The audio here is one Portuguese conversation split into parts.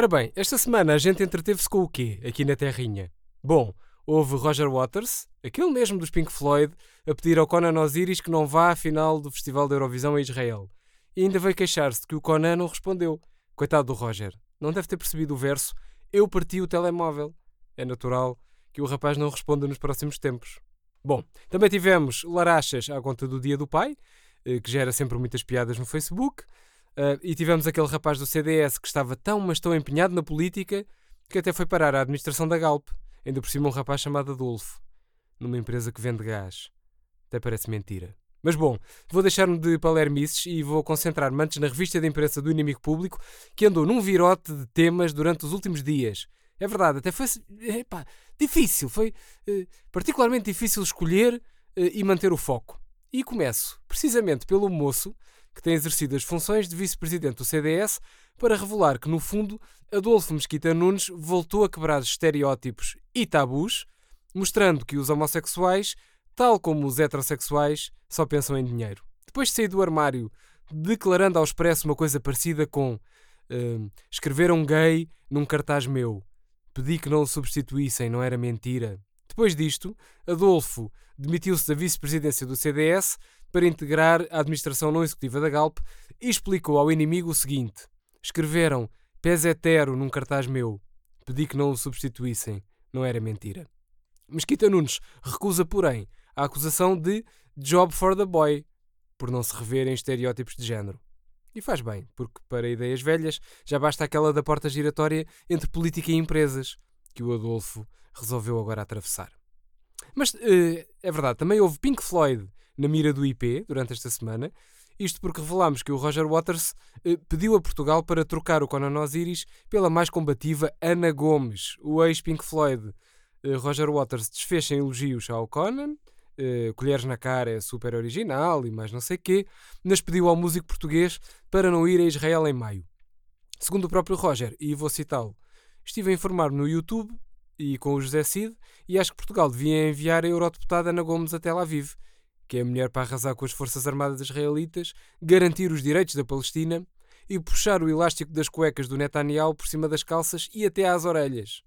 Ora bem, esta semana a gente entreteve-se com o quê aqui na Terrinha? Bom, houve Roger Waters, aquele mesmo dos Pink Floyd, a pedir ao Conan Osiris que não vá à final do Festival da Eurovisão em Israel. E ainda veio queixar-se que o Conan não respondeu. Coitado do Roger. Não deve ter percebido o verso Eu parti o telemóvel. É natural que o rapaz não responda nos próximos tempos. Bom, também tivemos larachas à conta do Dia do Pai, eh, que gera sempre muitas piadas no Facebook. Uh, e tivemos aquele rapaz do CDS que estava tão, mas tão empenhado na política que até foi parar à administração da Galp. Ainda por cima um rapaz chamado Adolfo, numa empresa que vende gás. Até parece mentira. Mas bom, vou deixar-me de palermices e vou concentrar-me antes na revista de imprensa do Inimigo Público, que andou num virote de temas durante os últimos dias. É verdade, até foi epá, difícil, foi eh, particularmente difícil escolher eh, e manter o foco. E começo, precisamente pelo moço que tem exercido as funções de vice-presidente do CDS, para revelar que, no fundo, Adolfo Mesquita Nunes voltou a quebrar estereótipos e tabus, mostrando que os homossexuais, tal como os heterossexuais, só pensam em dinheiro. Depois de sair do armário, declarando ao expresso uma coisa parecida com uh, escreveram gay num cartaz meu. Pedi que não o substituíssem, não era mentira. Depois disto, Adolfo demitiu-se da vice-presidência do CDS para integrar a administração não executiva da Galp e explicou ao inimigo o seguinte: escreveram pés hetero num cartaz meu. Pedi que não o substituíssem. Não era mentira. Mesquita Nunes recusa, porém, a acusação de job for the boy, por não se rever em estereótipos de género. E faz bem, porque para ideias velhas já basta aquela da porta giratória entre política e empresas, que o Adolfo resolveu agora atravessar. Mas uh, é verdade, também houve Pink Floyd na mira do IP durante esta semana. Isto porque revelámos que o Roger Waters eh, pediu a Portugal para trocar o Conan Osiris pela mais combativa Ana Gomes, o ex-Pink Floyd. Eh, Roger Waters desfez em elogios ao Conan, eh, colheres na cara é super original e mais não sei quê, mas pediu ao músico português para não ir a Israel em maio. Segundo o próprio Roger, e vou citá-lo, estive a informar-me no YouTube e com o José Cid e acho que Portugal devia enviar a eurodeputada Ana Gomes a Tel Aviv que é a mulher para arrasar com as Forças Armadas israelitas, garantir os direitos da Palestina e puxar o elástico das cuecas do Netanyahu por cima das calças e até às orelhas.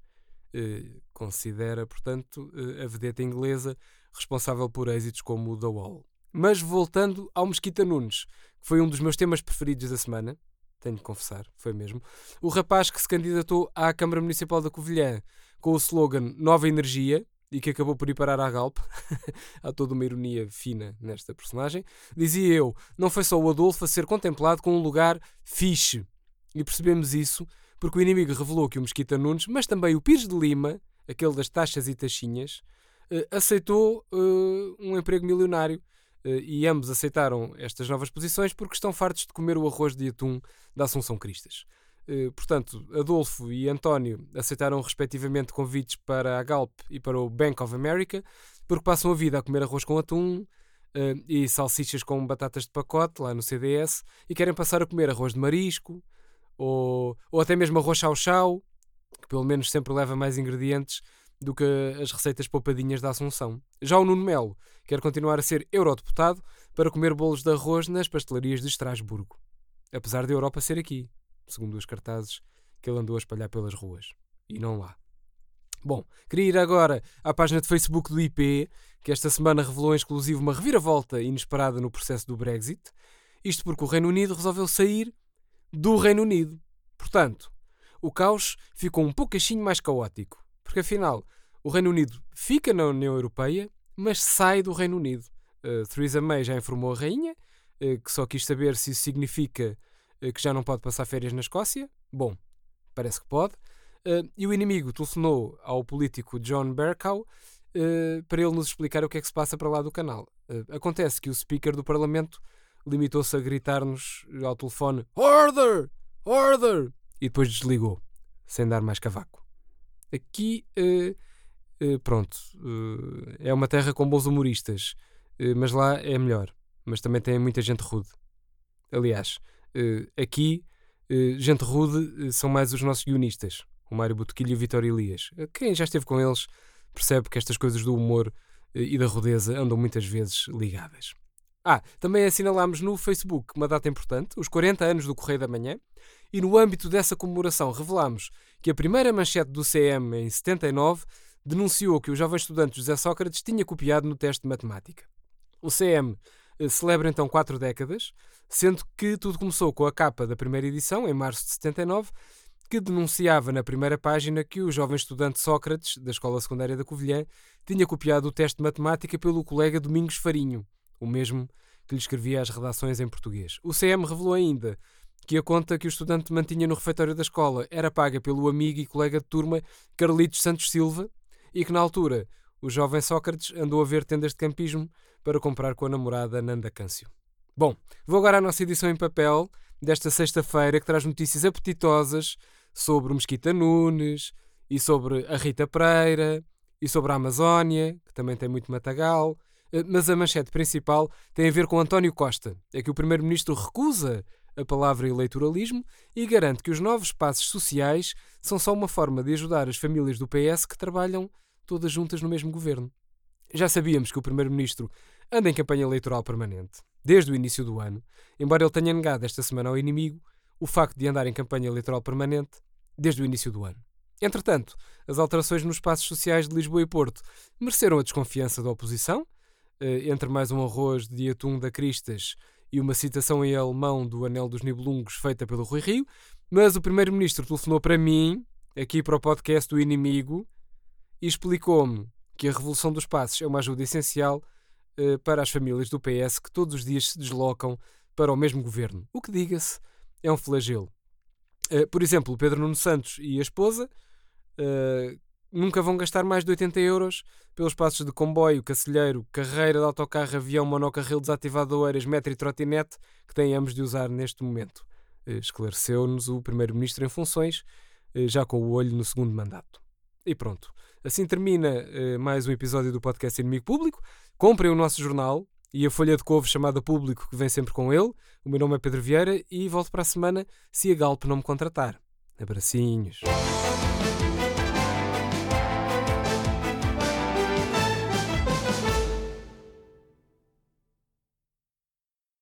Uh, considera, portanto, uh, a vedeta inglesa responsável por êxitos como o The Wall. Mas voltando ao Mesquita Nunes, que foi um dos meus temas preferidos da semana, tenho de confessar, foi mesmo, o rapaz que se candidatou à Câmara Municipal da Covilhã com o slogan Nova Energia, e que acabou por ir parar à Galp. Há toda uma ironia fina nesta personagem. Dizia eu, não foi só o Adolfo a ser contemplado com um lugar fixe. E percebemos isso porque o inimigo revelou que o Mesquita Nunes, mas também o Pires de Lima, aquele das taxas e taxinhas, eh, aceitou uh, um emprego milionário. Uh, e ambos aceitaram estas novas posições porque estão fartos de comer o arroz de atum da Assunção Cristas. Eh, portanto, Adolfo e António aceitaram respectivamente convites para a Galp e para o Bank of America, porque passam a vida a comer arroz com atum uh, e salsichas com batatas de pacote lá no CDS e querem passar a comer arroz de marisco ou, ou até mesmo arroz chau-chau, que pelo menos sempre leva mais ingredientes do que as receitas poupadinhas da Assunção. Já o Nuno Melo quer continuar a ser eurodeputado para comer bolos de arroz nas pastelarias de Estrasburgo, apesar da Europa ser aqui segundo os cartazes que ele andou a espalhar pelas ruas. E não lá. Bom, queria ir agora à página de Facebook do IP, que esta semana revelou em exclusivo uma reviravolta inesperada no processo do Brexit. Isto porque o Reino Unido resolveu sair do Reino Unido. Portanto, o caos ficou um pouquinho mais caótico. Porque afinal, o Reino Unido fica na União Europeia, mas sai do Reino Unido. Uh, Theresa May já informou a rainha, uh, que só quis saber se isso significa que já não pode passar férias na Escócia. Bom, parece que pode. Uh, e o inimigo telefonou ao político John Bercow uh, para ele nos explicar o que é que se passa para lá do canal. Acontece que o speaker do Parlamento limitou-se a gritar-nos ao telefone Order! Order! E depois desligou, sem dar mais cavaco. Aqui, pronto, é uma terra com bons humoristas, mas lá é melhor. Mas também tem muita gente rude. Aliás, aqui, uh, gente rude uh, são mais os nossos guionistas, o Mário Botequilho e o Vitor Elias. Quem já esteve com eles percebe que estas coisas do humor e da rudeza andam muitas vezes ligadas. Ah, também assinalámos no Facebook uma data importante, os 40 anos do Correio da Manhã, e no âmbito dessa comemoração revelamos que a primeira manchete do CM em 79 denunciou que o jovem estudante José Sócrates tinha copiado no teste de matemática. O CM eh, celebra então quatro décadas, sendo que tudo começou com a capa da primeira edição, em março de 79, que denunciava na primeira página que o jovem estudante Sócrates, da Escola Secundária da Covilhã, tinha copiado o teste de matemática pelo colega Domingos Farinho, o mesmo que lhe escrevia as redações em português. O CM revelou ainda que a conta que o estudante mantinha no refeitório da escola era paga pelo amigo e colega de turma Carlitos Santos Silva e que na altura o jovem Sócrates andou a ver tendas de campismo para comprar com a namorada Nanda Câncio. Bom, vou agora à nossa edição em papel desta sexta-feira que traz notícias apetitosas sobre o Mesquita Nunes e sobre a Rita Pereira e sobre a Amazónia, que também tem muito matagal. Eh, mas a manchete principal tem a ver com António Costa. É que o Primeiro-Ministro recusa a palavra eleitoralismo e garante que os novos passos sociais são só uma forma de ajudar as famílias do PS que trabalham todas juntas no mesmo governo. Já sabíamos que o Primeiro-Ministro anda em campanha eleitoral permanente, desde o início do ano, embora ele tenha negado esta semana ao inimigo o facto de andar em campanha eleitoral permanente desde o início do ano. Entretanto, as alterações nos espaços sociais de Lisboa e Porto mereceram a desconfiança da oposição, eh, entre mais um arroz de atum da Cristas e uma citação em alemão do Anel dos Nibelungos feita pelo Rui Rio, mas o Primeiro-Ministro telefonou para mim, aqui para o podcast do Inimigo, e explicou-me que a Revolução dos Passos é uma ajuda essencial uh, para as famílias do PS que todos os dias se deslocam para o mesmo governo. O que diga-se é um flagelo. Uh, por exemplo, Pedro Nuno Santos e a esposa uh, nunca vão gastar mais de 80 euros pelos passos de comboio, cacilheiro, carreira de autocarro, avião, monocarril desativado de metro e trotinete que têm ambos de usar neste momento. Eh, esclareceu-nos o Primeiro-Ministro em funções, eh, já com o olho no segundo mandato. E pronto. Assim termina eh, mais um episódio do podcast Inimigo Público. Comprem o nosso jornal e a folha de couve chamada Público, que vem sempre com ele. O meu nome é Pedro Vieira e volto para a semana se a Galp não me contratar. Abracinhos.